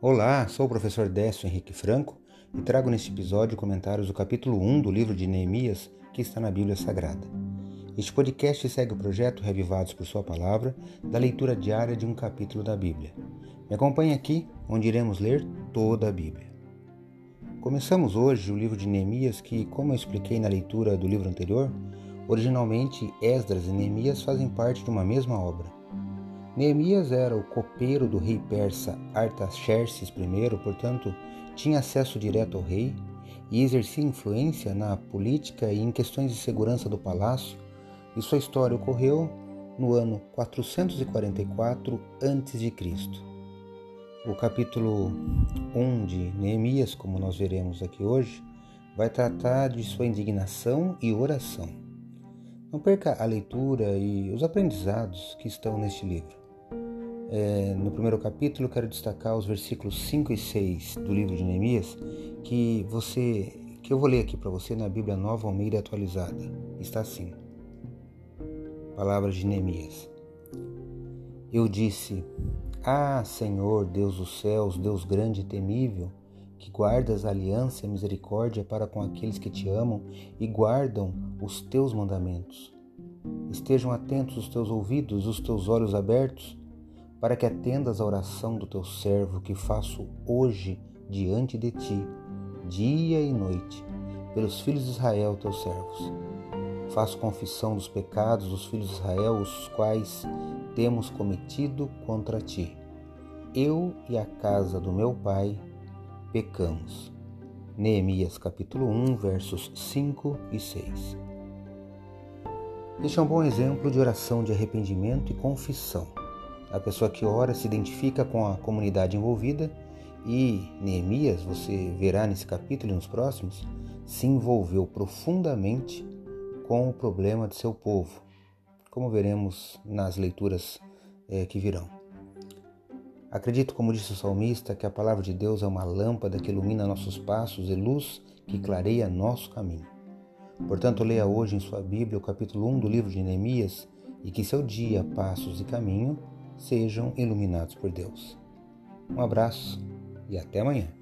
Olá, sou o professor Décio Henrique Franco e trago neste episódio comentários do capítulo 1 do livro de Neemias que está na Bíblia Sagrada. Este podcast segue o projeto Revivados por Sua Palavra, da leitura diária de um capítulo da Bíblia. Me acompanhe aqui, onde iremos ler toda a Bíblia. Começamos hoje o livro de Neemias, que, como eu expliquei na leitura do livro anterior, originalmente Esdras e Neemias fazem parte de uma mesma obra. Neemias era o copeiro do rei persa Artaxerxes I, portanto, tinha acesso direto ao rei e exercia influência na política e em questões de segurança do palácio, e sua história ocorreu no ano 444 a.C. O capítulo 1 de Neemias, como nós veremos aqui hoje, vai tratar de sua indignação e oração. Não perca a leitura e os aprendizados que estão neste livro. É, no primeiro capítulo, quero destacar os versículos 5 e 6 do livro de Neemias, que você que eu vou ler aqui para você na Bíblia Nova Almeida atualizada. Está assim: Palavras de Neemias. Eu disse: Ah, Senhor, Deus dos céus, Deus grande e temível, que guardas a aliança e misericórdia para com aqueles que te amam e guardam os teus mandamentos. Estejam atentos os teus ouvidos, os teus olhos abertos para que atendas a oração do teu servo que faço hoje diante de ti, dia e noite, pelos filhos de Israel, teus servos. Faço confissão dos pecados dos filhos de Israel, os quais temos cometido contra ti. Eu e a casa do meu pai pecamos. Neemias capítulo 1, versos 5 e 6. Este é um bom exemplo de oração de arrependimento e confissão a pessoa que ora se identifica com a comunidade envolvida e Neemias, você verá nesse capítulo e nos próximos, se envolveu profundamente com o problema de seu povo, como veremos nas leituras é, que virão. Acredito, como disse o salmista, que a palavra de Deus é uma lâmpada que ilumina nossos passos e luz que clareia nosso caminho. Portanto, leia hoje em sua Bíblia o capítulo 1 do livro de Neemias e que seu dia, passos e caminho sejam iluminados por Deus. Um abraço e até amanhã.